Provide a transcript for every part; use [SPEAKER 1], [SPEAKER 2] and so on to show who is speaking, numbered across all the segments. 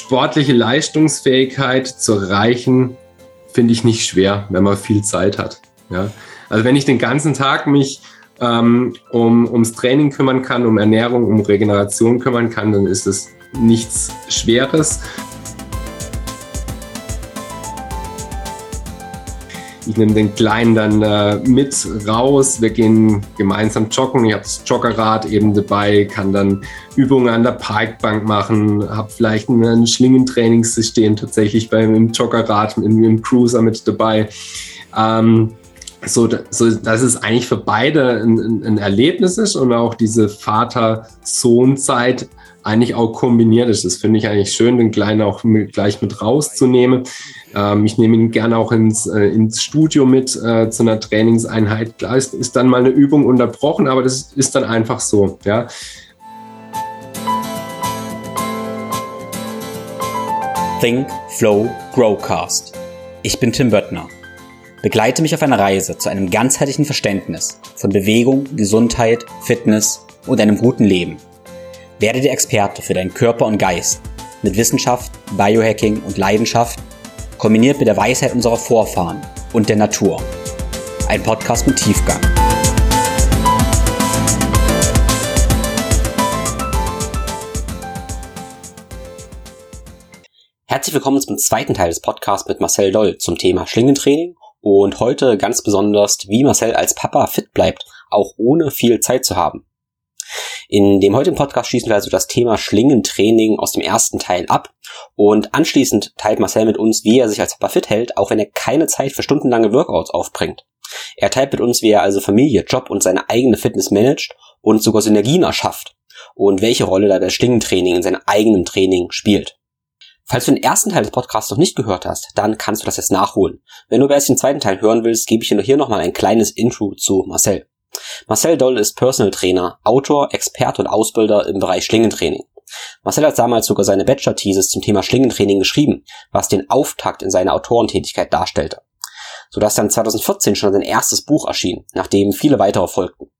[SPEAKER 1] sportliche Leistungsfähigkeit zu erreichen, finde ich nicht schwer, wenn man viel Zeit hat. Ja? Also wenn ich den ganzen Tag mich ähm, um, ums Training kümmern kann, um Ernährung, um Regeneration kümmern kann, dann ist es nichts Schweres. Ich nehme den Kleinen dann äh, mit raus. Wir gehen gemeinsam joggen. Ich habe das Joggerrad eben dabei, kann dann Übungen an der Parkbank machen, habe vielleicht ein Schlingentrainingssystem tatsächlich beim Joggerrad, im, im Cruiser mit dabei. Ähm, so, so dass es eigentlich für beide ein, ein Erlebnis ist und auch diese Vater-Sohn-Zeit eigentlich auch kombiniert ist. Das finde ich eigentlich schön, den Kleinen auch mit, gleich mit rauszunehmen. Ähm, ich nehme ihn gerne auch ins, äh, ins Studio mit äh, zu einer Trainingseinheit. Klar ist, ist dann mal eine Übung unterbrochen, aber das ist dann einfach so. Ja.
[SPEAKER 2] Think, Flow, Growcast. Ich bin Tim Böttner. Begleite mich auf einer Reise zu einem ganzheitlichen Verständnis von Bewegung, Gesundheit, Fitness und einem guten Leben. Werde der Experte für deinen Körper und Geist mit Wissenschaft, Biohacking und Leidenschaft, kombiniert mit der Weisheit unserer Vorfahren und der Natur. Ein Podcast mit Tiefgang. Herzlich willkommen zum zweiten Teil des Podcasts mit Marcel Doll zum Thema Schlingentraining und heute ganz besonders, wie Marcel als Papa fit bleibt, auch ohne viel Zeit zu haben. In dem heutigen Podcast schließen wir also das Thema Schlingentraining aus dem ersten Teil ab und anschließend teilt Marcel mit uns, wie er sich als Papa fit hält, auch wenn er keine Zeit für stundenlange Workouts aufbringt. Er teilt mit uns, wie er also Familie, Job und seine eigene Fitness managt und sogar Synergien erschafft und welche Rolle da das Schlingentraining in seinem eigenen Training spielt. Falls du den ersten Teil des Podcasts noch nicht gehört hast, dann kannst du das jetzt nachholen. Wenn du bereits den zweiten Teil hören willst, gebe ich dir hier nochmal ein kleines Intro zu Marcel. Marcel Doll ist Personal Trainer, Autor, Experte und Ausbilder im Bereich Schlingentraining. Marcel hat damals sogar seine Bachelor-Thesis zum Thema Schlingentraining geschrieben, was den Auftakt in seiner Autorentätigkeit darstellte. Sodass dann 2014 schon sein erstes Buch erschien, nachdem viele weitere folgten.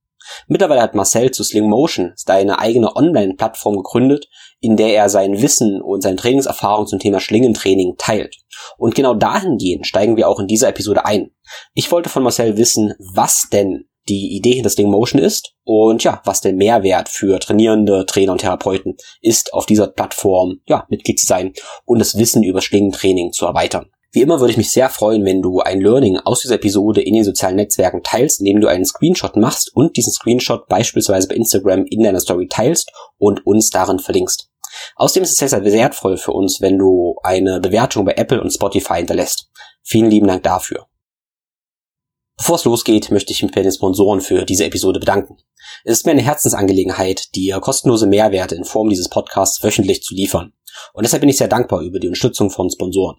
[SPEAKER 2] Mittlerweile hat Marcel zu Sling Motion seine eigene Online-Plattform gegründet, in der er sein Wissen und seine Trainingserfahrung zum Thema Schlingentraining teilt. Und genau dahingehend steigen wir auch in dieser Episode ein. Ich wollte von Marcel wissen, was denn die Idee hinter Sling Motion ist und ja, was der Mehrwert für trainierende Trainer und Therapeuten ist, auf dieser Plattform ja, Mitglied zu sein und das Wissen über Schlingentraining zu erweitern. Wie immer würde ich mich sehr freuen, wenn du ein Learning aus dieser Episode in den sozialen Netzwerken teilst, indem du einen Screenshot machst und diesen Screenshot beispielsweise bei Instagram in deiner Story teilst und uns darin verlinkst. Außerdem ist es sehr, sehr wertvoll für uns, wenn du eine Bewertung bei Apple und Spotify hinterlässt. Vielen lieben Dank dafür. Bevor es losgeht, möchte ich mich bei den Sponsoren für diese Episode bedanken. Es ist mir eine Herzensangelegenheit, dir kostenlose Mehrwerte in Form dieses Podcasts wöchentlich zu liefern. Und deshalb bin ich sehr dankbar über die Unterstützung von Sponsoren.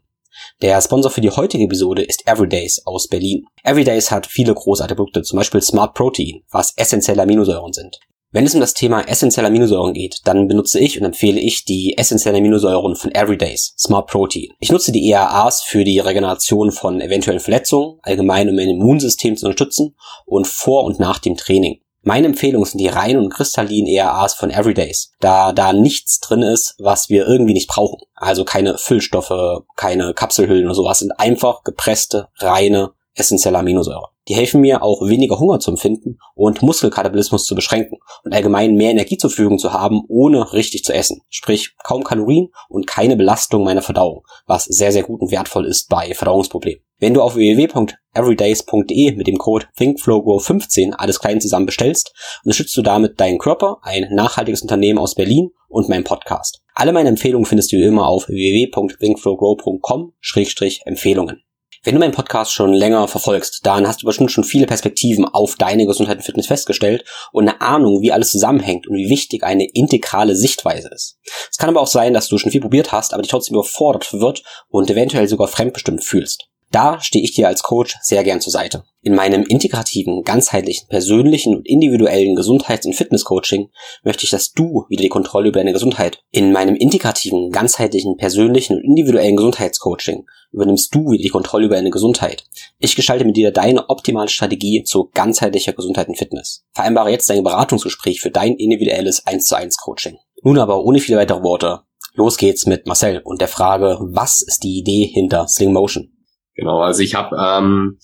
[SPEAKER 2] Der Sponsor für die heutige Episode ist Everydays aus Berlin. Everydays hat viele großartige Produkte, zum Beispiel Smart Protein, was essentielle Aminosäuren sind. Wenn es um das Thema essentielle Aminosäuren geht, dann benutze ich und empfehle ich die essentiellen Aminosäuren von Everydays, Smart Protein. Ich nutze die ERAs für die Regeneration von eventuellen Verletzungen, allgemein um mein Immunsystem zu unterstützen und vor und nach dem Training. Meine Empfehlung sind die reinen und kristallinen ERAs von Everydays, da da nichts drin ist, was wir irgendwie nicht brauchen. Also keine Füllstoffe, keine Kapselhüllen oder sowas, sind einfach gepresste, reine, essentielle Aminosäuren. Die helfen mir auch weniger Hunger zu empfinden und Muskelkatabolismus zu beschränken und allgemein mehr Energie zur Verfügung zu haben, ohne richtig zu essen. Sprich kaum Kalorien und keine Belastung meiner Verdauung, was sehr, sehr gut und wertvoll ist bei Verdauungsproblemen. Wenn du auf www.everydays.de mit dem Code ThinkFlowGrow15 alles klein zusammen bestellst, unterstützt du damit deinen Körper, ein nachhaltiges Unternehmen aus Berlin und meinen Podcast. Alle meine Empfehlungen findest du immer auf www.thinkflowgrow.com-empfehlungen. Wenn du meinen Podcast schon länger verfolgst, dann hast du bestimmt schon viele Perspektiven auf deine Gesundheit und Fitness festgestellt und eine Ahnung, wie alles zusammenhängt und wie wichtig eine integrale Sichtweise ist. Es kann aber auch sein, dass du schon viel probiert hast, aber dich trotzdem überfordert wird und eventuell sogar fremdbestimmt fühlst. Da stehe ich dir als Coach sehr gern zur Seite. In meinem integrativen, ganzheitlichen, persönlichen und individuellen Gesundheits- und Fitnesscoaching möchte ich, dass du wieder die Kontrolle über deine Gesundheit. In meinem integrativen, ganzheitlichen, persönlichen und individuellen Gesundheitscoaching übernimmst du wieder die Kontrolle über deine Gesundheit. Ich gestalte mit dir deine optimale Strategie zu ganzheitlicher Gesundheit und Fitness. Vereinbare jetzt dein Beratungsgespräch für dein individuelles 1 zu 1 Coaching. Nun aber ohne viele weitere Worte.
[SPEAKER 3] Los geht's mit Marcel und der Frage, was ist die Idee hinter Sling Motion?
[SPEAKER 1] Genau, also ich habe ähm,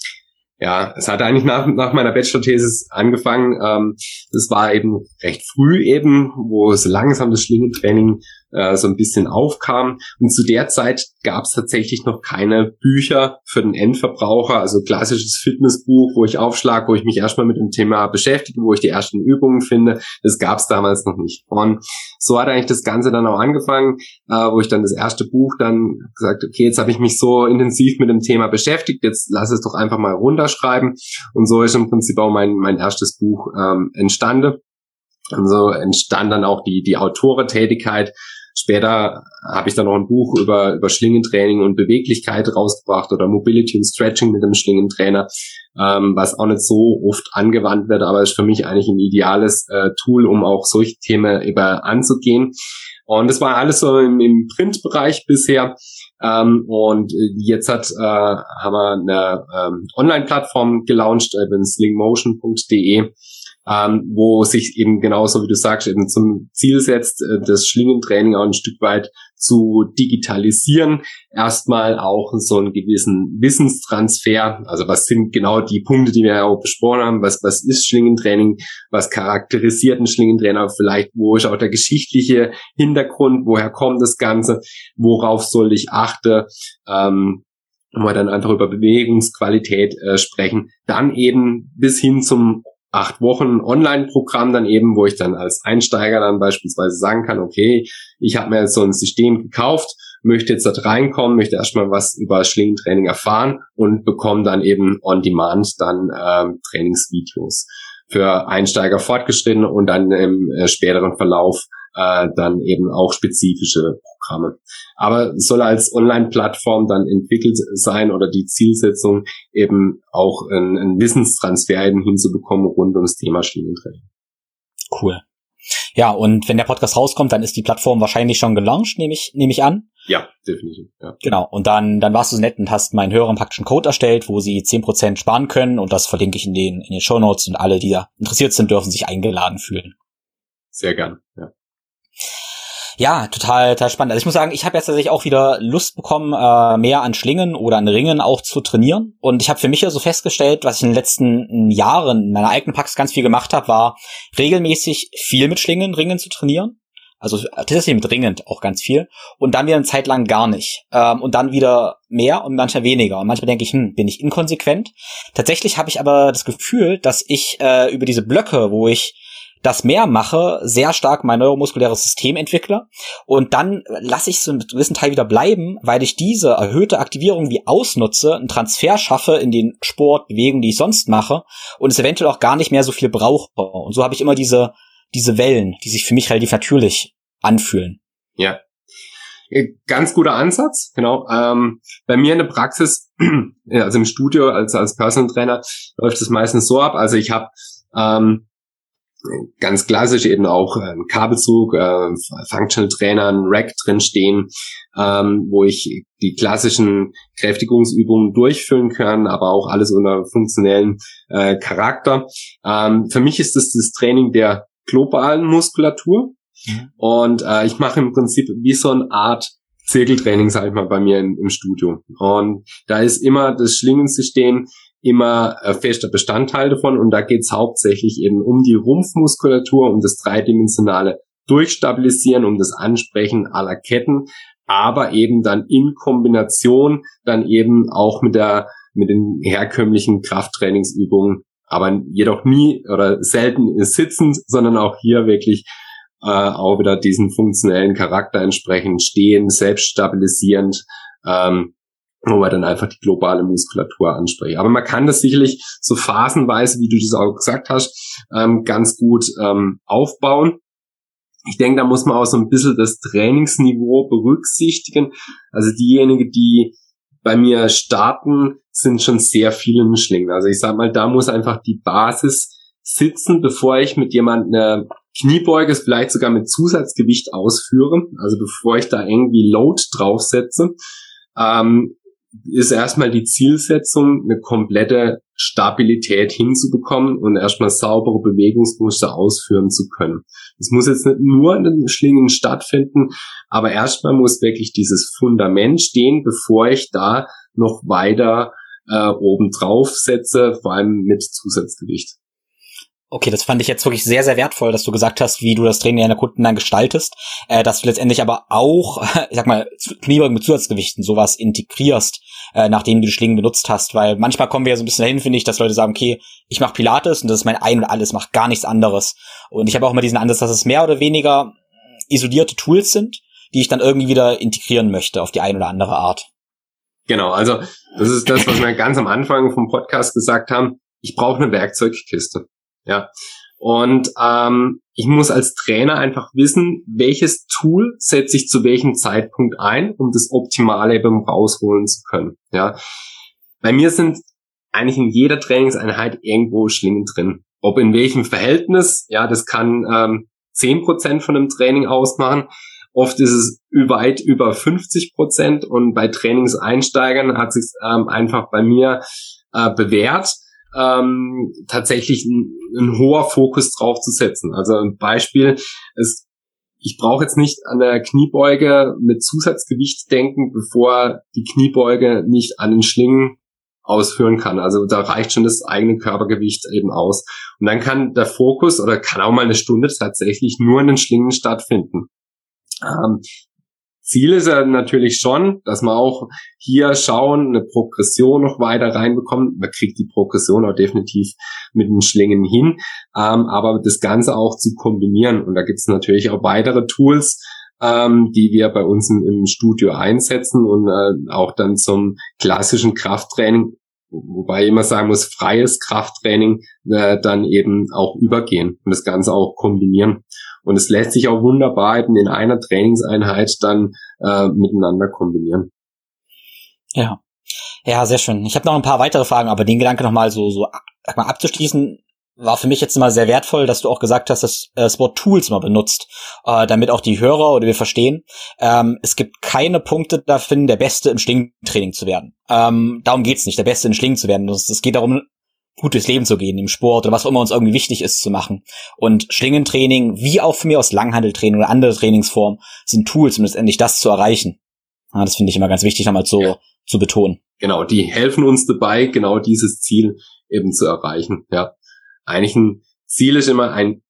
[SPEAKER 1] ja, es hat eigentlich nach, nach meiner Bachelor-Thesis angefangen. Ähm, das war eben recht früh eben, wo es langsam das Schlingentraining äh, so ein bisschen aufkam. Und zu der Zeit gab es tatsächlich noch keine Bücher für den Endverbraucher, also klassisches Fitnessbuch, wo ich aufschlag, wo ich mich erstmal mit dem Thema beschäftige, wo ich die ersten Übungen finde. Das gab es damals noch nicht. Und so hat eigentlich das Ganze dann auch angefangen, äh, wo ich dann das erste Buch dann gesagt, okay, jetzt habe ich mich so intensiv mit dem Thema beschäftigt, jetzt lass es doch einfach mal runterschreiben. Und so ist im Prinzip auch mein, mein erstes Buch ähm, entstanden. Und so entstand dann auch die, die Autorentätigkeit, Später habe ich dann noch ein Buch über, über Schlingentraining und Beweglichkeit rausgebracht oder Mobility und Stretching mit dem Schlingentrainer, ähm, was auch nicht so oft angewandt wird, aber ist für mich eigentlich ein ideales äh, Tool, um auch solche Themen über anzugehen. Und das war alles so im, im Printbereich bisher. Ähm, und jetzt hat, äh, haben wir eine ähm, Online-Plattform gelauncht, äh, slingmotion.de ähm, wo sich eben genauso wie du sagst, eben zum Ziel setzt, äh, das Schlingentraining auch ein Stück weit zu digitalisieren. Erstmal auch so einen gewissen Wissenstransfer. Also was sind genau die Punkte, die wir ja auch besprochen haben? Was, was ist Schlingentraining? Was charakterisiert ein Schlingentrainer? Vielleicht, wo ist auch der geschichtliche Hintergrund? Woher kommt das Ganze? Worauf soll ich achten? Ähm, wenn wir dann einfach über Bewegungsqualität äh, sprechen, dann eben bis hin zum acht Wochen Online-Programm dann eben, wo ich dann als Einsteiger dann beispielsweise sagen kann, okay, ich habe mir jetzt so ein System gekauft, möchte jetzt da reinkommen, möchte erstmal was über Schlingentraining erfahren und bekomme dann eben on demand dann ähm, Trainingsvideos. Für Einsteiger fortgeschritten und dann im äh, späteren Verlauf äh, dann eben auch spezifische Programme. Aber es soll als Online-Plattform dann entwickelt sein oder die Zielsetzung eben auch einen, Wissenstransfer eben hinzubekommen rund ums Thema Schienentraining.
[SPEAKER 3] Cool. Ja, und wenn der Podcast rauskommt, dann ist die Plattform wahrscheinlich schon gelauncht, nehme ich, nehme ich an.
[SPEAKER 1] Ja, definitiv. Ja.
[SPEAKER 3] Genau. Und dann, dann warst du so nett und hast meinen Hörern praktischen Code erstellt, wo sie zehn Prozent sparen können und das verlinke ich in den, in den Show Notes und alle, die da interessiert sind, dürfen sich eingeladen fühlen.
[SPEAKER 1] Sehr gern, ja.
[SPEAKER 3] Ja, total, total spannend. Also ich muss sagen, ich habe jetzt tatsächlich auch wieder Lust bekommen, äh, mehr an Schlingen oder an Ringen auch zu trainieren. Und ich habe für mich ja so festgestellt, was ich in den letzten Jahren in meiner eigenen Praxis ganz viel gemacht habe, war regelmäßig viel mit Schlingen, Ringen zu trainieren. Also tatsächlich dringend auch ganz viel. Und dann wieder eine Zeit lang gar nicht. Ähm, und dann wieder mehr und manchmal weniger. Und manchmal denke ich, hm, bin ich inkonsequent. Tatsächlich habe ich aber das Gefühl, dass ich äh, über diese Blöcke, wo ich das mehr mache, sehr stark mein neuromuskuläres System entwickle und dann lasse ich es einen gewissen Teil wieder bleiben, weil ich diese erhöhte Aktivierung wie ausnutze, einen Transfer schaffe in den Sport, Bewegung, die ich sonst mache und es eventuell auch gar nicht mehr so viel brauche. Und so habe ich immer diese, diese Wellen, die sich für mich relativ natürlich anfühlen.
[SPEAKER 1] Ja, ganz guter Ansatz, genau. Ähm, bei mir in der Praxis, also im Studio als als Personal Trainer läuft es meistens so ab. Also ich habe ähm, ganz klassisch eben auch äh, Kabelzug, äh, Functional Trainer, ein Rack drin stehen, ähm, wo ich die klassischen Kräftigungsübungen durchführen kann, aber auch alles unter funktionellen äh, Charakter. Ähm, für mich ist das das Training der globalen Muskulatur mhm. und äh, ich mache im Prinzip wie so eine Art Zirkeltraining, sag ich mal, bei mir im, im Studio. Und da ist immer das Schlingensystem immer äh, fester Bestandteil davon. Und da geht es hauptsächlich eben um die Rumpfmuskulatur, um das dreidimensionale Durchstabilisieren, um das Ansprechen aller Ketten, aber eben dann in Kombination dann eben auch mit der mit den herkömmlichen Krafttrainingsübungen, aber jedoch nie oder selten sitzend, sondern auch hier wirklich äh, auch wieder diesen funktionellen Charakter entsprechend stehen, selbststabilisierend, ähm, wo man dann einfach die globale Muskulatur anspricht. Aber man kann das sicherlich so phasenweise, wie du das auch gesagt hast, ähm, ganz gut ähm, aufbauen. Ich denke, da muss man auch so ein bisschen das Trainingsniveau berücksichtigen. Also diejenigen, die bei mir starten, sind schon sehr viele Schlingen. Also ich sag mal, da muss einfach die Basis sitzen, bevor ich mit jemandem eine Kniebeuge, vielleicht sogar mit Zusatzgewicht ausführe. Also bevor ich da irgendwie Load draufsetze, ähm, ist erstmal die Zielsetzung, eine komplette Stabilität hinzubekommen und erstmal saubere Bewegungsmuster ausführen zu können. Es muss jetzt nicht nur in den Schlingen stattfinden, aber erstmal muss wirklich dieses Fundament stehen, bevor ich da noch weiter äh, oben drauf setze, vor allem mit Zusatzgewicht.
[SPEAKER 3] Okay, das fand ich jetzt wirklich sehr, sehr wertvoll, dass du gesagt hast, wie du das Training deiner Kunden dann gestaltest, äh, dass du letztendlich aber auch, ich sag mal, Kniebeugen mit Zusatzgewichten sowas integrierst, äh, nachdem du die Schlingen benutzt hast, weil manchmal kommen wir ja so ein bisschen dahin, finde ich, dass Leute sagen, okay, ich mache Pilates und das ist mein Ein und Alles, macht gar nichts anderes. Und ich habe auch immer diesen Ansatz, dass es mehr oder weniger isolierte Tools sind, die ich dann irgendwie wieder integrieren möchte auf die eine oder andere Art.
[SPEAKER 1] Genau, also das ist das, was wir ganz am Anfang vom Podcast gesagt haben. Ich brauche eine Werkzeugkiste. Ja. Und ähm, ich muss als Trainer einfach wissen, welches Tool setze ich zu welchem Zeitpunkt ein, um das Optimale eben rausholen zu können. Ja. Bei mir sind eigentlich in jeder Trainingseinheit irgendwo Schlingen drin. Ob in welchem Verhältnis, ja, das kann ähm, 10% von einem Training ausmachen. Oft ist es weit über 50 Prozent und bei Trainingseinsteigern hat sich ähm, einfach bei mir äh, bewährt, ähm, tatsächlich ein, ein, hoher Fokus drauf zu setzen. Also ein Beispiel, ist, ich brauche jetzt nicht an der Kniebeuge mit Zusatzgewicht denken, bevor die Kniebeuge nicht an den Schlingen ausführen kann. Also da reicht schon das eigene Körpergewicht eben aus. Und dann kann der Fokus oder kann auch mal eine Stunde tatsächlich nur in den Schlingen stattfinden. Ähm, Ziel ist ja natürlich schon, dass man auch hier schauen, eine Progression noch weiter reinbekommt. Man kriegt die Progression auch definitiv mit den Schlingen hin, ähm, aber das Ganze auch zu kombinieren. Und da gibt es natürlich auch weitere Tools, ähm, die wir bei uns im, im Studio einsetzen und äh, auch dann zum klassischen Krafttraining, wobei ich immer sagen muss, freies Krafttraining äh, dann eben auch übergehen und das Ganze auch kombinieren. Und es lässt sich auch wunderbar eben in einer Trainingseinheit dann äh, miteinander kombinieren.
[SPEAKER 3] Ja. Ja, sehr schön. Ich habe noch ein paar weitere Fragen, aber den Gedanke nochmal so, so sag mal, abzuschließen, war für mich jetzt immer sehr wertvoll, dass du auch gesagt hast, dass äh, das Wort Tools mal benutzt, äh, damit auch die Hörer oder wir verstehen, ähm, es gibt keine Punkte dafür, der Beste im Schlingentraining zu werden. Ähm, darum geht's nicht, der Beste im Schlingen zu werden. Es geht darum, gut durchs Leben zu gehen, im Sport oder was auch immer uns irgendwie wichtig ist zu machen. Und Schlingentraining, wie auch für mich aus Langhandeltraining oder andere Trainingsformen, sind Tools, um letztendlich das zu erreichen. Ja, das finde ich immer ganz wichtig, nochmal so ja. zu betonen.
[SPEAKER 1] Genau, die helfen uns dabei, genau dieses Ziel eben zu erreichen. Ja, eigentlich ein Ziel ist immer ein,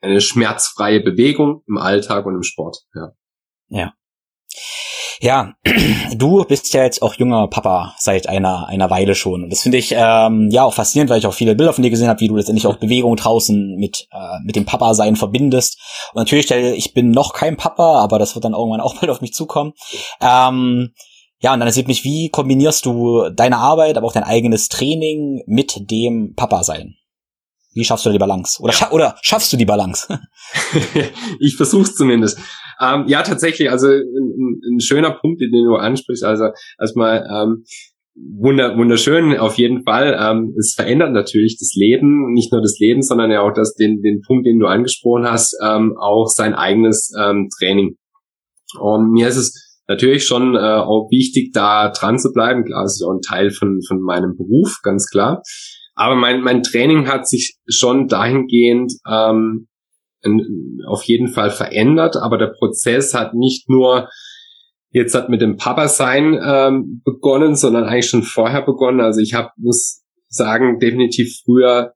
[SPEAKER 1] eine schmerzfreie Bewegung im Alltag und im Sport. Ja.
[SPEAKER 3] Ja. Ja, du bist ja jetzt auch junger Papa seit einer einer Weile schon. Und das finde ich ähm, ja auch faszinierend, weil ich auch viele Bilder von dir gesehen habe, wie du letztendlich auch Bewegung draußen mit äh, mit dem Papa sein verbindest. Und natürlich, ich bin noch kein Papa, aber das wird dann irgendwann auch bald auf mich zukommen. Ähm, ja, und dann interessiert mich, wie kombinierst du deine Arbeit, aber auch dein eigenes Training mit dem Papa sein? Wie schaffst du die Balance? Oder, scha oder schaffst du die Balance?
[SPEAKER 1] ich versuch's zumindest. Ähm, ja, tatsächlich, also ein, ein, schöner Punkt, den du ansprichst. Also erstmal ähm, wunder, wunderschön auf jeden Fall. Ähm, es verändert natürlich das Leben, nicht nur das Leben, sondern ja auch das, den, den Punkt, den du angesprochen hast, ähm, auch sein eigenes ähm, Training. Und mir ist es natürlich schon äh, auch wichtig, da dran zu bleiben. Klar, es ist auch ein Teil von, von meinem Beruf, ganz klar. Aber mein, mein Training hat sich schon dahingehend ähm, auf jeden Fall verändert, aber der Prozess hat nicht nur jetzt hat mit dem Papa sein ähm, begonnen, sondern eigentlich schon vorher begonnen. Also ich habe muss sagen definitiv früher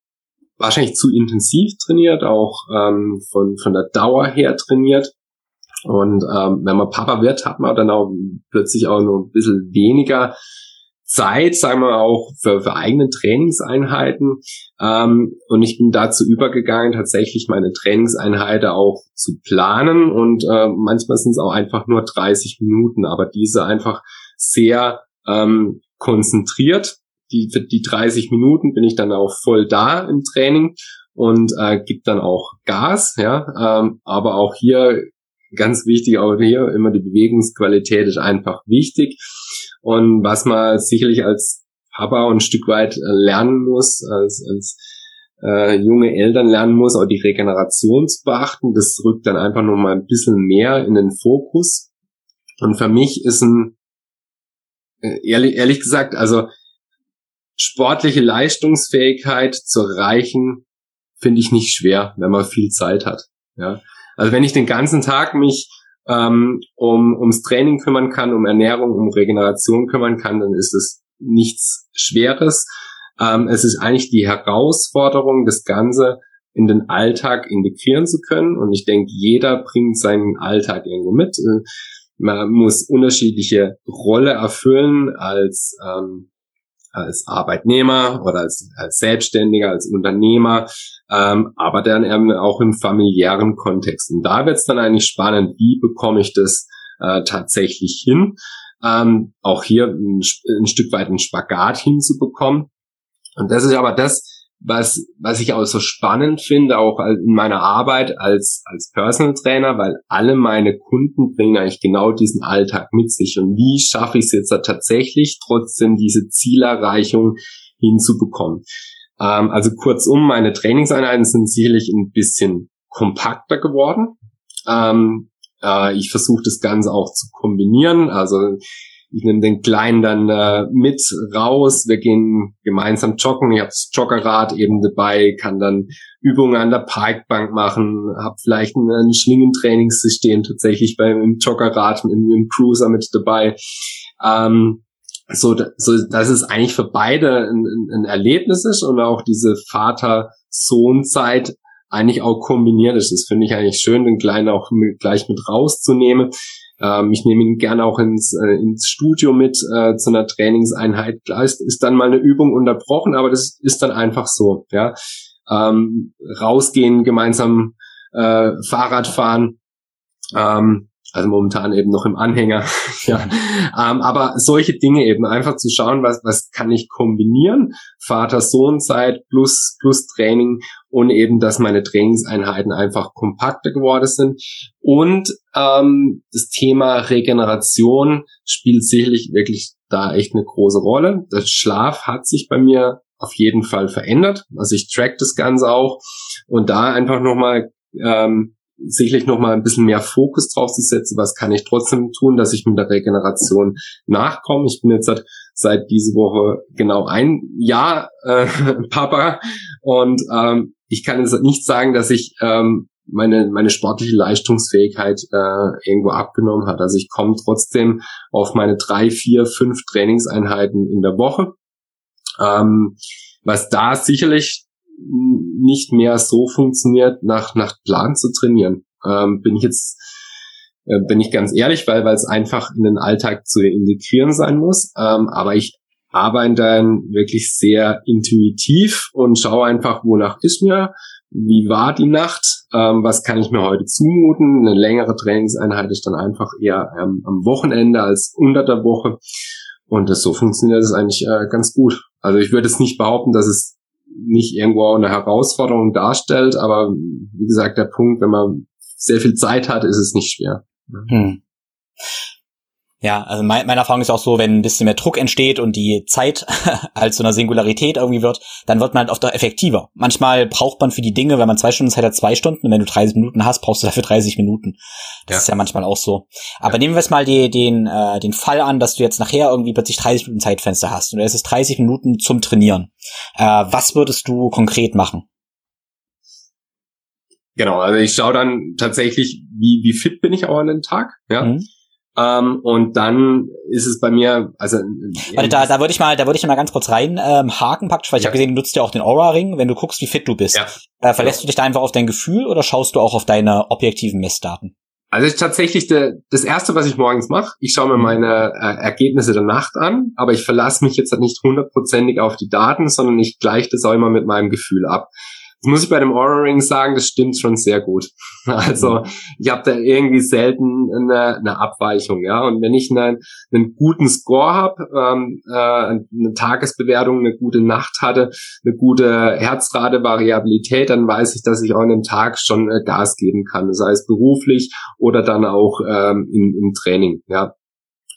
[SPEAKER 1] wahrscheinlich zu intensiv trainiert, auch ähm, von von der Dauer her trainiert. Und ähm, wenn man Papa wird, hat man dann auch plötzlich auch noch ein bisschen weniger Zeit, sagen wir auch für, für eigene Trainingseinheiten. Ähm, und ich bin dazu übergegangen, tatsächlich meine Trainingseinheiten auch zu planen. Und äh, manchmal sind es auch einfach nur 30 Minuten, aber diese einfach sehr ähm, konzentriert. Die, für die 30 Minuten bin ich dann auch voll da im Training und äh, gibt dann auch Gas, ja. Ähm, aber auch hier ganz wichtig, auch hier immer die Bewegungsqualität ist einfach wichtig. Und was man sicherlich als Papa ein Stück weit äh, lernen muss, als, als äh, junge Eltern lernen muss, auch die Regeneration zu beachten. Das rückt dann einfach noch mal ein bisschen mehr in den Fokus. Und für mich ist ein äh, ehrlich, ehrlich gesagt, also sportliche Leistungsfähigkeit zu erreichen, finde ich nicht schwer, wenn man viel Zeit hat. Ja, also wenn ich den ganzen Tag mich ähm, um ums Training kümmern kann, um Ernährung, um Regeneration kümmern kann, dann ist es nichts Schweres. Ähm, es ist eigentlich die Herausforderung, das Ganze in den Alltag integrieren zu können. Und ich denke, jeder bringt seinen Alltag irgendwo mit. Äh, man muss unterschiedliche Rolle erfüllen als ähm, als Arbeitnehmer oder als, als Selbstständiger, als Unternehmer, ähm, aber dann eben auch im familiären Kontext. Und da wird es dann eigentlich spannend, wie bekomme ich das äh, tatsächlich hin, ähm, auch hier ein, ein Stück weit einen Spagat hinzubekommen. Und das ist aber das, was, was ich auch so spannend finde, auch in meiner Arbeit als, als Personal Trainer, weil alle meine Kunden bringen eigentlich genau diesen Alltag mit sich. Und wie schaffe ich es jetzt da tatsächlich, trotzdem diese Zielerreichung hinzubekommen? Ähm, also kurzum, meine Trainingseinheiten sind sicherlich ein bisschen kompakter geworden. Ähm, äh, ich versuche das Ganze auch zu kombinieren. Also ich nehme den Kleinen dann äh, mit raus, wir gehen gemeinsam joggen, ich habe das Joggerrad eben dabei, kann dann Übungen an der Parkbank machen, habe vielleicht ein, ein Schlingentrainingssystem tatsächlich beim Joggerrad im, im Cruiser mit dabei. Ähm, so, so dass es eigentlich für beide ein, ein Erlebnis ist und auch diese Vater-Sohn-Zeit eigentlich auch kombiniert ist. Das finde ich eigentlich schön, den Kleinen auch mit, gleich mit rauszunehmen. Ähm, ich nehme ihn gerne auch ins, äh, ins Studio mit äh, zu einer Trainingseinheit. Ist, ist dann mal eine Übung unterbrochen, aber das ist dann einfach so. Ja, ähm, rausgehen, gemeinsam äh, Fahrrad fahren. Ähm, also momentan eben noch im Anhänger. ja. Ähm, aber solche Dinge eben einfach zu schauen, was, was kann ich kombinieren? Vater-Sohn-Zeit plus, plus Training und eben, dass meine Trainingseinheiten einfach kompakter geworden sind. Und ähm, das Thema Regeneration spielt sicherlich wirklich da echt eine große Rolle. Der Schlaf hat sich bei mir auf jeden Fall verändert. Also ich track das Ganze auch und da einfach nochmal ähm, sicherlich noch mal ein bisschen mehr Fokus drauf zu setzen. Was kann ich trotzdem tun, dass ich mit der Regeneration nachkomme? Ich bin jetzt seit, seit diese Woche genau ein Jahr äh, Papa und ähm, ich kann jetzt nicht sagen, dass ich ähm, meine, meine sportliche Leistungsfähigkeit äh, irgendwo abgenommen hat. Also ich komme trotzdem auf meine drei, vier, fünf Trainingseinheiten in der Woche. Ähm, was da sicherlich nicht mehr so funktioniert, nach, nach Plan zu trainieren. Ähm, bin ich jetzt, äh, bin ich ganz ehrlich, weil weil es einfach in den Alltag zu integrieren sein muss. Ähm, aber ich arbeite dann wirklich sehr intuitiv und schaue einfach, wonach ist mir, wie war die Nacht, ähm, was kann ich mir heute zumuten. Eine längere Trainingseinheit ist dann einfach eher ähm, am Wochenende als unter der Woche. Und das, so funktioniert es eigentlich äh, ganz gut. Also ich würde es nicht behaupten, dass es nicht irgendwo eine Herausforderung darstellt, aber wie gesagt, der Punkt, wenn man sehr viel Zeit hat, ist es nicht schwer. Hm.
[SPEAKER 2] Ja, also mein, meine Erfahrung ist auch so, wenn ein bisschen mehr Druck entsteht und die Zeit als so einer Singularität irgendwie wird, dann wird man halt oft auch effektiver. Manchmal braucht man für die Dinge, wenn man zwei Stunden Zeit hat, zwei Stunden. Und wenn du 30 Minuten hast, brauchst du dafür 30 Minuten. Das ja. ist ja manchmal auch so. Aber ja. nehmen wir jetzt mal die, den, äh, den Fall an, dass du jetzt nachher irgendwie plötzlich 30 Minuten Zeitfenster hast und es ist 30 Minuten zum Trainieren. Äh, was würdest du konkret machen?
[SPEAKER 1] Genau, also ich schaue dann tatsächlich, wie, wie fit bin ich auch an den Tag. Ja. Mhm ähm, und dann ist es bei mir, also
[SPEAKER 2] Warte, da, da würde ich mal, da würde ich mal ganz kurz rein ähm, haken praktisch, weil ich ja. habe gesehen, du nutzt ja auch den Aura-Ring, wenn du guckst, wie fit du bist. Ja. Äh, verlässt ja. du dich da einfach auf dein Gefühl oder schaust du auch auf deine objektiven Messdaten?
[SPEAKER 1] Also ist tatsächlich de, das erste, was ich morgens mache. Ich schaue mir mhm. meine äh, Ergebnisse der Nacht an, aber ich verlasse mich jetzt nicht hundertprozentig auf die Daten, sondern ich gleiche das auch immer mit meinem Gefühl ab. Das muss ich bei dem Aura Ring sagen, das stimmt schon sehr gut. Also ich habe da irgendwie selten eine, eine Abweichung, ja. Und wenn ich einen, einen guten Score habe, ähm, äh, eine Tagesbewertung, eine gute Nacht hatte, eine gute Herzrate, Variabilität, dann weiß ich, dass ich auch an dem Tag schon äh, Gas geben kann, sei es beruflich oder dann auch ähm, im, im Training, ja.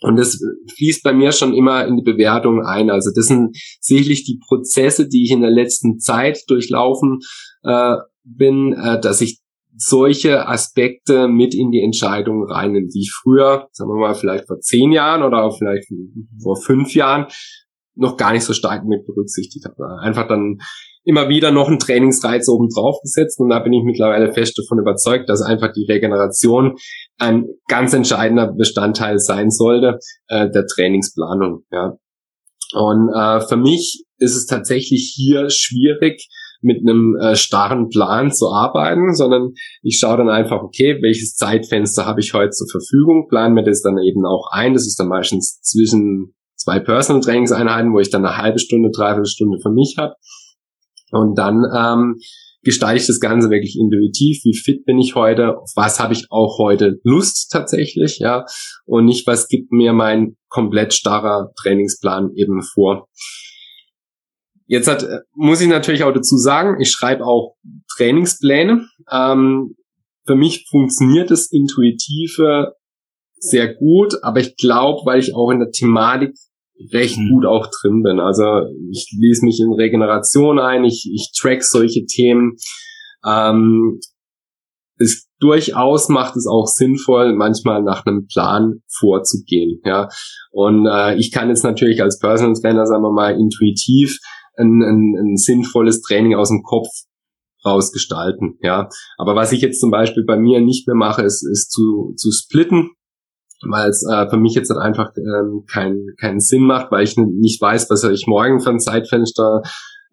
[SPEAKER 1] Und das fließt bei mir schon immer in die Bewertung ein. Also das sind sicherlich die Prozesse, die ich in der letzten Zeit durchlaufen äh, bin, äh, dass ich solche Aspekte mit in die Entscheidung rein, die ich früher, sagen wir mal, vielleicht vor zehn Jahren oder vielleicht vor fünf Jahren noch gar nicht so stark mit berücksichtigt habe. Einfach dann immer wieder noch einen Trainingsreiz oben drauf gesetzt und da bin ich mittlerweile fest davon überzeugt, dass einfach die Regeneration ein ganz entscheidender Bestandteil sein sollte äh, der Trainingsplanung. Ja. Und äh, für mich ist es tatsächlich hier schwierig, mit einem äh, starren Plan zu arbeiten, sondern ich schaue dann einfach, okay, welches Zeitfenster habe ich heute zur Verfügung, plan mir das dann eben auch ein. Das ist dann meistens zwischen zwei Personal Trainingseinheiten, wo ich dann eine halbe Stunde, dreiviertel Stunde für mich habe. Und dann ähm, gestalte ich das Ganze wirklich intuitiv. Wie fit bin ich heute? Auf was habe ich auch heute Lust tatsächlich? Ja, und nicht was gibt mir mein komplett starrer Trainingsplan eben vor. Jetzt hat, muss ich natürlich auch dazu sagen, ich schreibe auch Trainingspläne. Ähm, für mich funktioniert das Intuitive sehr gut, aber ich glaube, weil ich auch in der Thematik recht mhm. gut auch drin bin. Also ich lese mich in Regeneration ein, ich, ich track solche Themen. Ähm, es durchaus macht es auch sinnvoll, manchmal nach einem Plan vorzugehen. Ja, und äh, ich kann jetzt natürlich als Personal Trainer, sagen wir mal, intuitiv ein, ein, ein sinnvolles Training aus dem Kopf rausgestalten. Ja, aber was ich jetzt zum Beispiel bei mir nicht mehr mache, ist, ist zu, zu splitten weil es äh, für mich jetzt halt einfach ähm, keinen keinen Sinn macht, weil ich nicht weiß, was ich morgen für ein Zeitfenster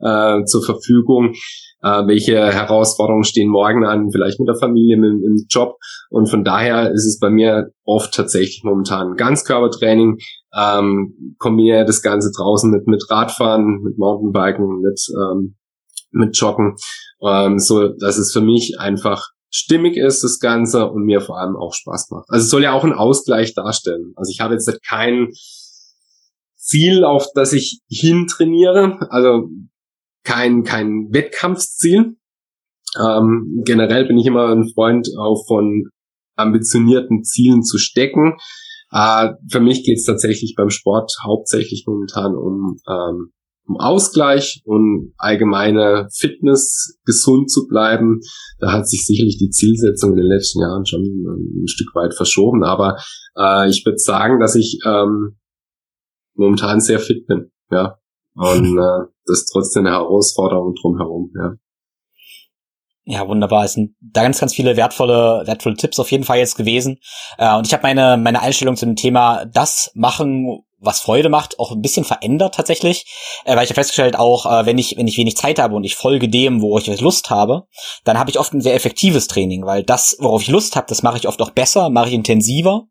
[SPEAKER 1] äh, zur Verfügung, äh, welche Herausforderungen stehen morgen an, vielleicht mit der Familie, mit, im Job. Und von daher ist es bei mir oft tatsächlich momentan Ganzkörpertraining, ähm, kombiniere das Ganze draußen mit mit Radfahren, mit Mountainbiken, mit ähm, mit Joggen, ähm, so dass es für mich einfach stimmig ist das Ganze und mir vor allem auch Spaß macht. Also es soll ja auch einen Ausgleich darstellen. Also ich habe jetzt kein Ziel, auf das ich hintrainiere, also kein, kein Wettkampfsziel. Ähm, generell bin ich immer ein Freund auch von ambitionierten Zielen zu stecken. Äh, für mich geht es tatsächlich beim Sport hauptsächlich momentan um ähm, um Ausgleich und allgemeine Fitness, gesund zu bleiben. Da hat sich sicherlich die Zielsetzung in den letzten Jahren schon ein Stück weit verschoben. Aber äh, ich würde sagen, dass ich ähm, momentan sehr fit bin. Ja. Und äh, das ist trotzdem eine Herausforderung drumherum. Ja.
[SPEAKER 3] Ja, wunderbar. Es sind da ganz, ganz viele wertvolle, wertvolle Tipps auf jeden Fall jetzt gewesen. Äh, und ich habe meine, meine Einstellung zu dem Thema das machen, was Freude macht, auch ein bisschen verändert tatsächlich, äh, weil ich habe festgestellt, auch äh, wenn ich wenn ich wenig Zeit habe und ich folge dem, wo ich Lust habe, dann habe ich oft ein sehr effektives Training, weil das, worauf ich Lust habe, das mache ich oft auch besser, mache ich intensiver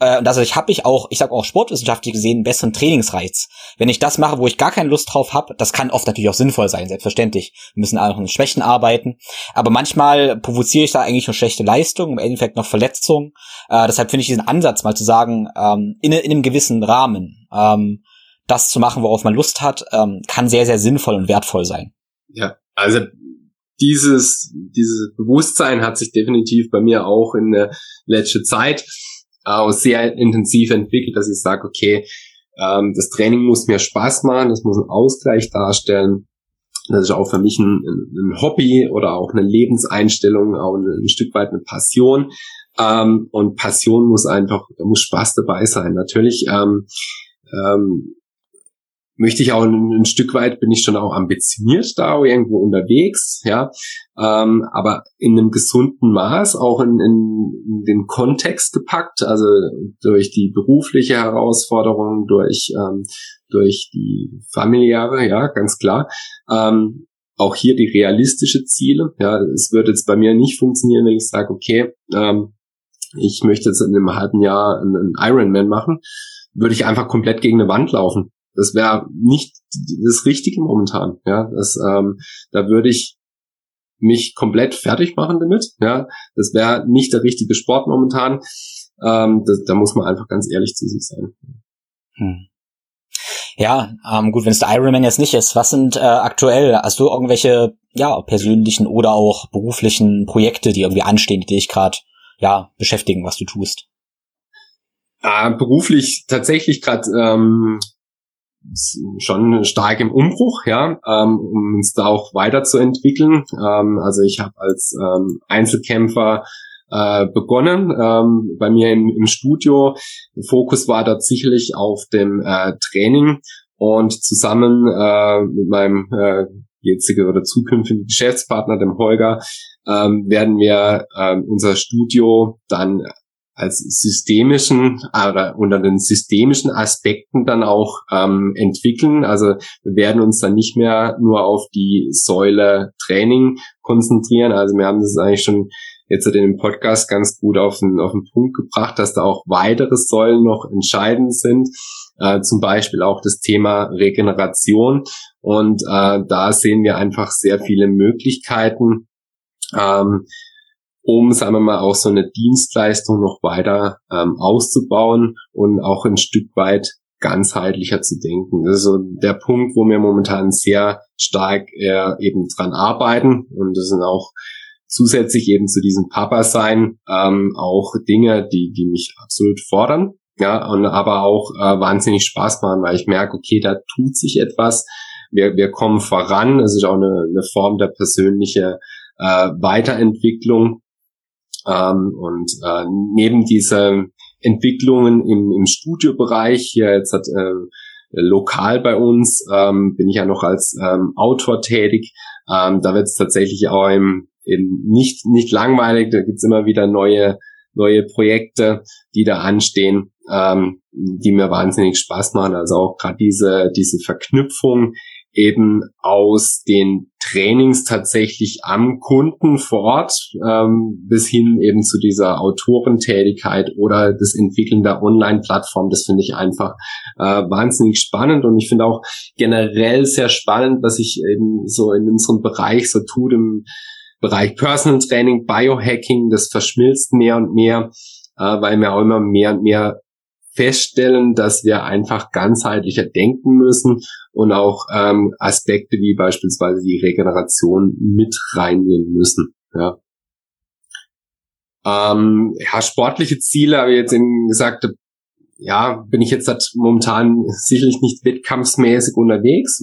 [SPEAKER 3] äh, und dadurch habe ich auch, ich sag auch sportwissenschaftlich gesehen, einen besseren Trainingsreiz. Wenn ich das mache, wo ich gar keine Lust drauf habe, das kann oft natürlich auch sinnvoll sein, selbstverständlich. Wir müssen auch mit Schwächen arbeiten. Aber manchmal provoziere ich da eigentlich nur schlechte Leistung, im Endeffekt noch Verletzungen. Äh, deshalb finde ich diesen Ansatz mal zu sagen, ähm, in, in einem gewissen Rahmen, ähm, das zu machen, worauf man Lust hat, ähm, kann sehr, sehr sinnvoll und wertvoll sein.
[SPEAKER 1] Ja, also dieses, dieses Bewusstsein hat sich definitiv bei mir auch in der letzten Zeit auch sehr intensiv entwickelt, dass ich sage, okay, ähm, das Training muss mir Spaß machen, das muss einen Ausgleich darstellen. Das ist auch für mich ein, ein Hobby oder auch eine Lebenseinstellung, auch ein, ein Stück weit eine Passion. Ähm, und Passion muss einfach, muss Spaß dabei sein. Natürlich ähm, ähm, möchte ich auch ein, ein, Stück weit bin ich schon auch ambitioniert da irgendwo unterwegs, ja, ähm, aber in einem gesunden Maß auch in, in, in, den Kontext gepackt, also durch die berufliche Herausforderung, durch ähm, durch die familiäre, ja, ganz klar. Ähm, auch hier die realistische Ziele. Ja, es wird jetzt bei mir nicht funktionieren, wenn ich sage, okay, ähm, ich möchte jetzt in einem halben Jahr einen Ironman machen, würde ich einfach komplett gegen eine Wand laufen. Das wäre nicht das Richtige momentan. Ja, das, ähm, da würde ich mich komplett fertig machen damit. Ja, das wäre nicht der richtige Sport momentan. Ähm, das, da muss man einfach ganz ehrlich zu sich sein. Hm.
[SPEAKER 3] Ja, ähm, gut, wenn es der Ironman jetzt nicht ist, was sind äh, aktuell, hast du irgendwelche ja persönlichen oder auch beruflichen Projekte, die irgendwie anstehen, die dich gerade ja beschäftigen, was du tust?
[SPEAKER 1] Äh, beruflich tatsächlich gerade ähm, schon stark im Umbruch, ja, ähm, um uns da auch weiterzuentwickeln. Ähm, also ich habe als ähm, Einzelkämpfer äh, begonnen ähm, bei mir im, im Studio. Der Fokus war dort sicherlich auf dem äh, Training und zusammen äh, mit meinem äh, jetzigen oder zukünftigen Geschäftspartner, dem Holger, ähm, werden wir äh, unser Studio dann als systemischen oder unter den systemischen Aspekten dann auch ähm, entwickeln. Also wir werden uns dann nicht mehr nur auf die Säule Training konzentrieren. Also wir haben das eigentlich schon jetzt in dem Podcast ganz gut auf den, auf den Punkt gebracht, dass da auch weitere Säulen noch entscheidend sind. Äh, zum Beispiel auch das Thema Regeneration. Und äh, da sehen wir einfach sehr viele Möglichkeiten, ähm, um, sagen wir mal, auch so eine Dienstleistung noch weiter ähm, auszubauen und auch ein Stück weit ganzheitlicher zu denken. Das ist so der Punkt, wo wir momentan sehr stark äh, eben dran arbeiten und das sind auch zusätzlich eben zu diesem Papa-Sein ähm, auch Dinge, die, die mich absolut fordern, ja, und aber auch äh, wahnsinnig Spaß machen, weil ich merke, okay, da tut sich etwas, wir, wir kommen voran, es ist auch eine, eine Form der persönlichen äh, Weiterentwicklung ähm, und äh, neben diese Entwicklungen im, im Studiobereich, hier jetzt hat äh, lokal bei uns, ähm, bin ich ja noch als ähm, Autor tätig. Ähm, da wird es tatsächlich auch im, im nicht, nicht langweilig, da gibt's immer wieder neue, neue Projekte, die da anstehen, ähm, die mir wahnsinnig Spaß machen. Also auch gerade diese, diese Verknüpfung eben aus den Trainings tatsächlich am Kunden vor Ort ähm, bis hin eben zu dieser Autorentätigkeit oder das Entwickeln der Online-Plattform. Das finde ich einfach äh, wahnsinnig spannend und ich finde auch generell sehr spannend, was sich eben so in unserem Bereich so tut im Bereich Personal Training, Biohacking. Das verschmilzt mehr und mehr, äh, weil wir auch immer mehr und mehr feststellen, dass wir einfach ganzheitlicher denken müssen und auch ähm, Aspekte wie beispielsweise die Regeneration mit reinnehmen müssen. Ja. Ähm, ja, sportliche Ziele habe ich jetzt eben gesagt, ja, bin ich jetzt halt momentan sicherlich nicht wettkampfsmäßig unterwegs,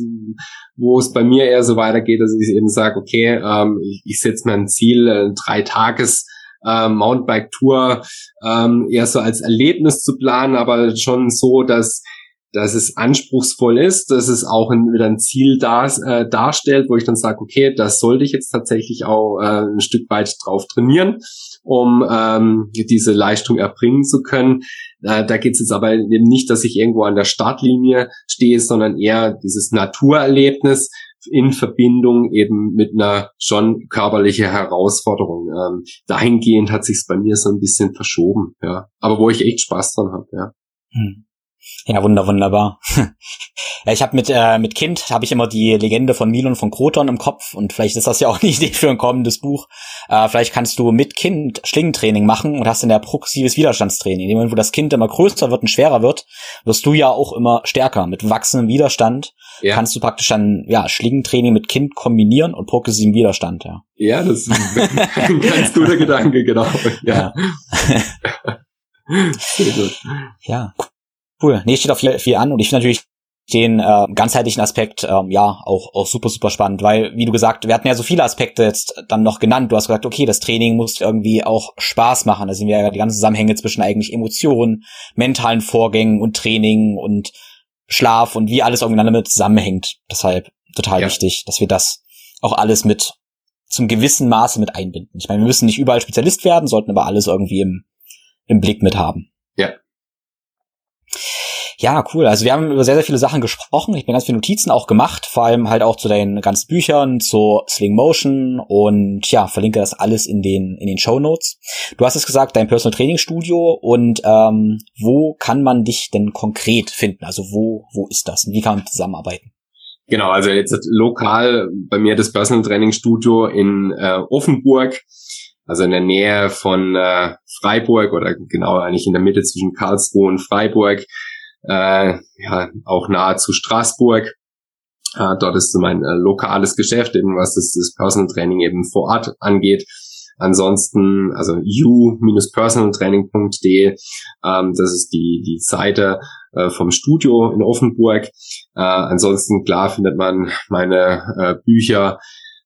[SPEAKER 1] wo es bei mir eher so weitergeht, dass ich eben sage, okay, ähm, ich, ich setze mir ein Ziel, äh, drei Tages äh, Mountainbike-Tour ähm, eher so als Erlebnis zu planen, aber schon so, dass dass es anspruchsvoll ist, dass es auch ein, wieder ein Ziel dar, äh, darstellt, wo ich dann sage, okay, das sollte ich jetzt tatsächlich auch äh, ein Stück weit drauf trainieren, um ähm, diese Leistung erbringen zu können. Äh, da geht es jetzt aber eben nicht, dass ich irgendwo an der Startlinie stehe, sondern eher dieses Naturerlebnis, in Verbindung eben mit einer schon körperlichen Herausforderung. Ähm, dahingehend hat sich's bei mir so ein bisschen verschoben, ja. Aber wo ich echt Spaß dran habe, ja. Hm.
[SPEAKER 3] Ja, wunder, wunderbar. ja, ich habe mit äh, mit Kind habe ich immer die Legende von Milon von Kroton im Kopf und vielleicht ist das ja auch eine Idee für ein kommendes Buch. Äh, vielleicht kannst du mit Kind Schlingentraining machen und hast dann der progressives Widerstandstraining. In dem Moment, wo das Kind immer größer wird und schwerer wird, wirst du ja auch immer stärker. Mit wachsendem Widerstand ja. kannst du praktisch dann ja Schlingentraining mit Kind kombinieren und progressiven Widerstand. Ja,
[SPEAKER 1] ja das ist ein ganz guter Gedanke, genau. Ja.
[SPEAKER 3] ja. Ja, Cool. Nee, steht auf viel, viel an und ich finde natürlich den äh, ganzheitlichen Aspekt ähm, ja auch, auch super, super spannend, weil, wie du gesagt, wir hatten ja so viele Aspekte jetzt dann noch genannt. Du hast gesagt, okay, das Training muss irgendwie auch Spaß machen. Da sind wir ja die ganzen Zusammenhänge zwischen eigentlich Emotionen, mentalen Vorgängen und Training und Schlaf und wie alles irgendwie mit zusammenhängt. Deshalb total ja. wichtig, dass wir das auch alles mit zum gewissen Maße mit einbinden. Ich meine, wir müssen nicht überall Spezialist werden, sollten aber alles irgendwie im, im Blick mit haben. Ja, cool. Also wir haben über sehr, sehr viele Sachen gesprochen. Ich bin ganz viele Notizen auch gemacht, vor allem halt auch zu deinen ganzen Büchern, zu Sling Motion und ja, verlinke das alles in den, in den Show Notes. Du hast es gesagt, dein Personal Training Studio und ähm, wo kann man dich denn konkret finden? Also wo, wo ist das und wie kann man zusammenarbeiten?
[SPEAKER 1] Genau, also jetzt lokal bei mir das Personal Training Studio in äh, Offenburg, also in der Nähe von äh, Freiburg oder genau eigentlich in der Mitte zwischen Karlsruhe und Freiburg äh, ja, auch nahe zu Straßburg. Äh, dort ist so mein äh, lokales Geschäft, eben was das, das Personal Training eben vor Ort angeht. Ansonsten, also u-personaltraining.de, ähm, das ist die, die Seite, äh, vom Studio in Offenburg. Äh, ansonsten klar findet man meine äh, Bücher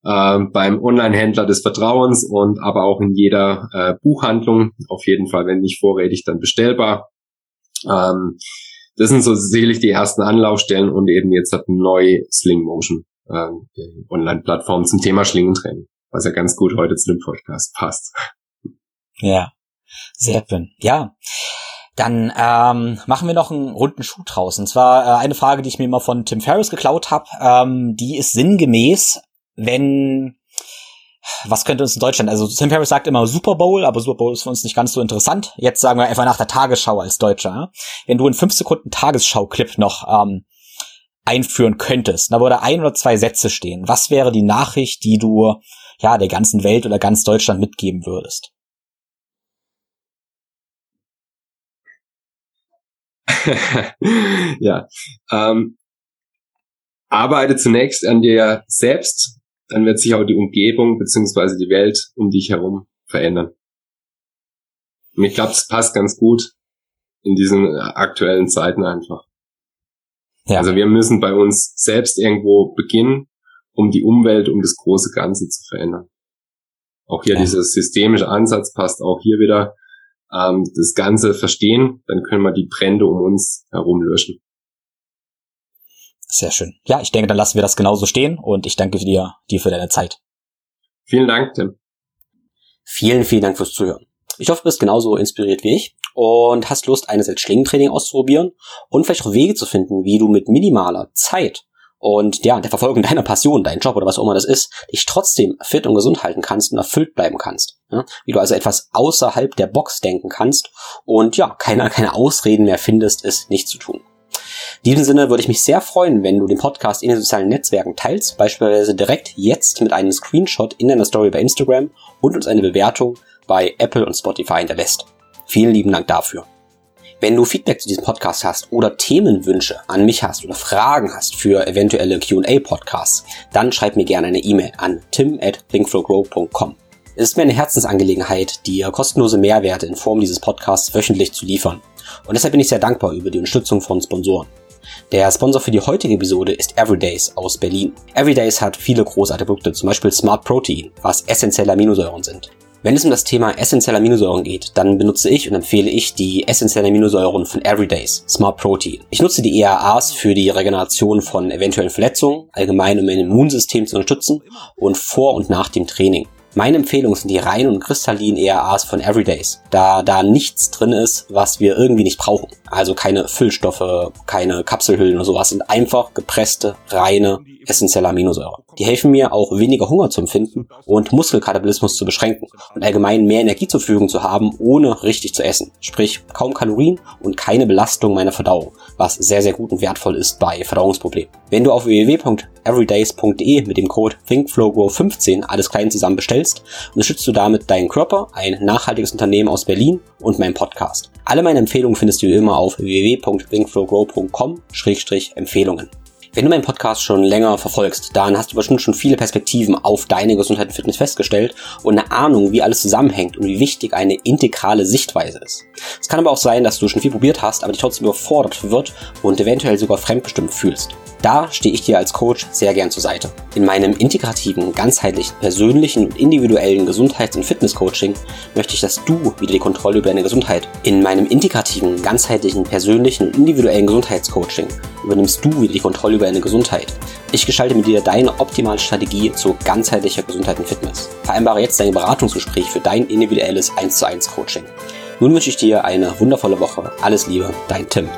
[SPEAKER 1] äh, beim Online-Händler des Vertrauens und aber auch in jeder äh, Buchhandlung. Auf jeden Fall, wenn nicht vorrätig, dann bestellbar. Ähm, das sind so sicherlich die ersten Anlaufstellen und eben jetzt hat neu Sling Motion, äh, Online-Plattform zum Thema Schlingentraining, was ja ganz gut heute zu dem Podcast passt.
[SPEAKER 2] Ja, sehr schön. Ja. Dann ähm, machen wir noch einen runden Schuh draus. Und zwar äh, eine Frage, die ich mir immer von Tim Ferriss geklaut habe. Ähm, die ist sinngemäß, wenn was könnte uns in Deutschland, also Tim Ferriss sagt immer Super Bowl, aber Super Bowl ist für uns nicht ganz so interessant. Jetzt sagen wir einfach nach der Tagesschau als Deutscher. Wenn du in fünf Sekunden Tagesschau-Clip noch ähm, einführen könntest, da würde ein oder zwei Sätze stehen. Was wäre die Nachricht, die du ja der ganzen Welt oder ganz Deutschland mitgeben würdest?
[SPEAKER 1] ja, ähm, arbeite zunächst an dir selbst, dann wird sich auch die Umgebung beziehungsweise die Welt um dich herum verändern. Und ich glaube, es passt ganz gut in diesen aktuellen Zeiten einfach. Ja. Also wir müssen bei uns selbst irgendwo beginnen, um die Umwelt, um das große Ganze zu verändern. Auch hier ja. dieser systemische Ansatz passt auch hier wieder. Ähm, das Ganze verstehen, dann können wir die Brände um uns herum löschen.
[SPEAKER 2] Sehr schön. Ja, ich denke, dann lassen wir das genauso stehen und ich danke dir, dir für deine Zeit.
[SPEAKER 1] Vielen Dank, Tim.
[SPEAKER 2] Vielen, vielen Dank fürs Zuhören. Ich hoffe, du bist genauso inspiriert wie ich und hast Lust, einerseits Schlingentraining auszuprobieren und vielleicht auch Wege zu finden, wie du mit minimaler Zeit und ja, der Verfolgung deiner Passion, dein Job oder was auch immer das ist, dich trotzdem fit und gesund halten kannst und erfüllt bleiben kannst. Ja? Wie du also etwas außerhalb der Box denken kannst und ja, keine, keine Ausreden mehr findest, es nicht zu tun. In diesem Sinne würde ich mich sehr freuen, wenn du den Podcast in den sozialen Netzwerken teilst, beispielsweise direkt jetzt mit einem Screenshot in deiner Story bei Instagram und uns eine Bewertung bei Apple und Spotify hinterlässt. Vielen lieben Dank dafür. Wenn du Feedback zu diesem Podcast hast oder Themenwünsche an mich hast oder Fragen hast für eventuelle Q&A-Podcasts, dann schreib mir gerne eine E-Mail an tim at thinkflowgrow.com. Es ist mir eine Herzensangelegenheit, dir kostenlose Mehrwerte in Form dieses Podcasts wöchentlich zu liefern. Und deshalb bin ich sehr dankbar über die Unterstützung von Sponsoren. Der Sponsor für die heutige Episode ist Everydays aus Berlin. Everydays hat viele großartige Produkte, zum Beispiel Smart Protein, was essentielle Aminosäuren sind. Wenn es um das Thema essentielle Aminosäuren geht, dann benutze ich und empfehle ich die essentiellen Aminosäuren von Everydays, Smart Protein. Ich nutze die ERAs für die Regeneration von eventuellen Verletzungen, allgemein um mein Immunsystem zu unterstützen und vor und nach dem Training. Meine Empfehlung sind die reinen und kristallinen ERAs von Everydays, da da nichts drin ist, was wir irgendwie nicht brauchen. Also keine Füllstoffe, keine Kapselhüllen oder sowas, sind einfach gepresste, reine, essentielle Aminosäuren. Die helfen mir auch weniger Hunger zu empfinden und Muskelkatabolismus zu beschränken und allgemein mehr Energie zur Verfügung zu haben, ohne richtig zu essen. Sprich kaum Kalorien und keine Belastung meiner Verdauung, was sehr, sehr gut und wertvoll ist bei Verdauungsproblemen. Wenn du auf www.everydays.de mit dem Code ThinkFlowGrow15 alles klein zusammen bestellst, unterstützt du damit deinen Körper, ein nachhaltiges Unternehmen aus Berlin und meinen Podcast. Alle meine Empfehlungen findest du immer auf www.thinkflowgrow.com-empfehlungen. Wenn du meinen Podcast schon länger verfolgst, dann hast du bestimmt schon viele Perspektiven auf deine Gesundheit und Fitness festgestellt und eine Ahnung, wie alles zusammenhängt und wie wichtig eine integrale Sichtweise ist. Es kann aber auch sein, dass du schon viel probiert hast, aber dich trotzdem überfordert wird und eventuell sogar fremdbestimmt fühlst. Da stehe ich dir als Coach sehr gern zur Seite. In meinem integrativen, ganzheitlichen, persönlichen und individuellen Gesundheits- und Fitnesscoaching möchte ich, dass du wieder die Kontrolle über deine Gesundheit. In meinem integrativen, ganzheitlichen, persönlichen und individuellen Gesundheitscoaching übernimmst du wieder die Kontrolle über deine Gesundheit. Ich gestalte mit dir deine optimale Strategie zu ganzheitlicher Gesundheit und Fitness. Vereinbare jetzt dein Beratungsgespräch für dein individuelles 1 zu 1 Coaching. Nun wünsche ich dir eine wundervolle Woche. Alles Liebe, dein Tim.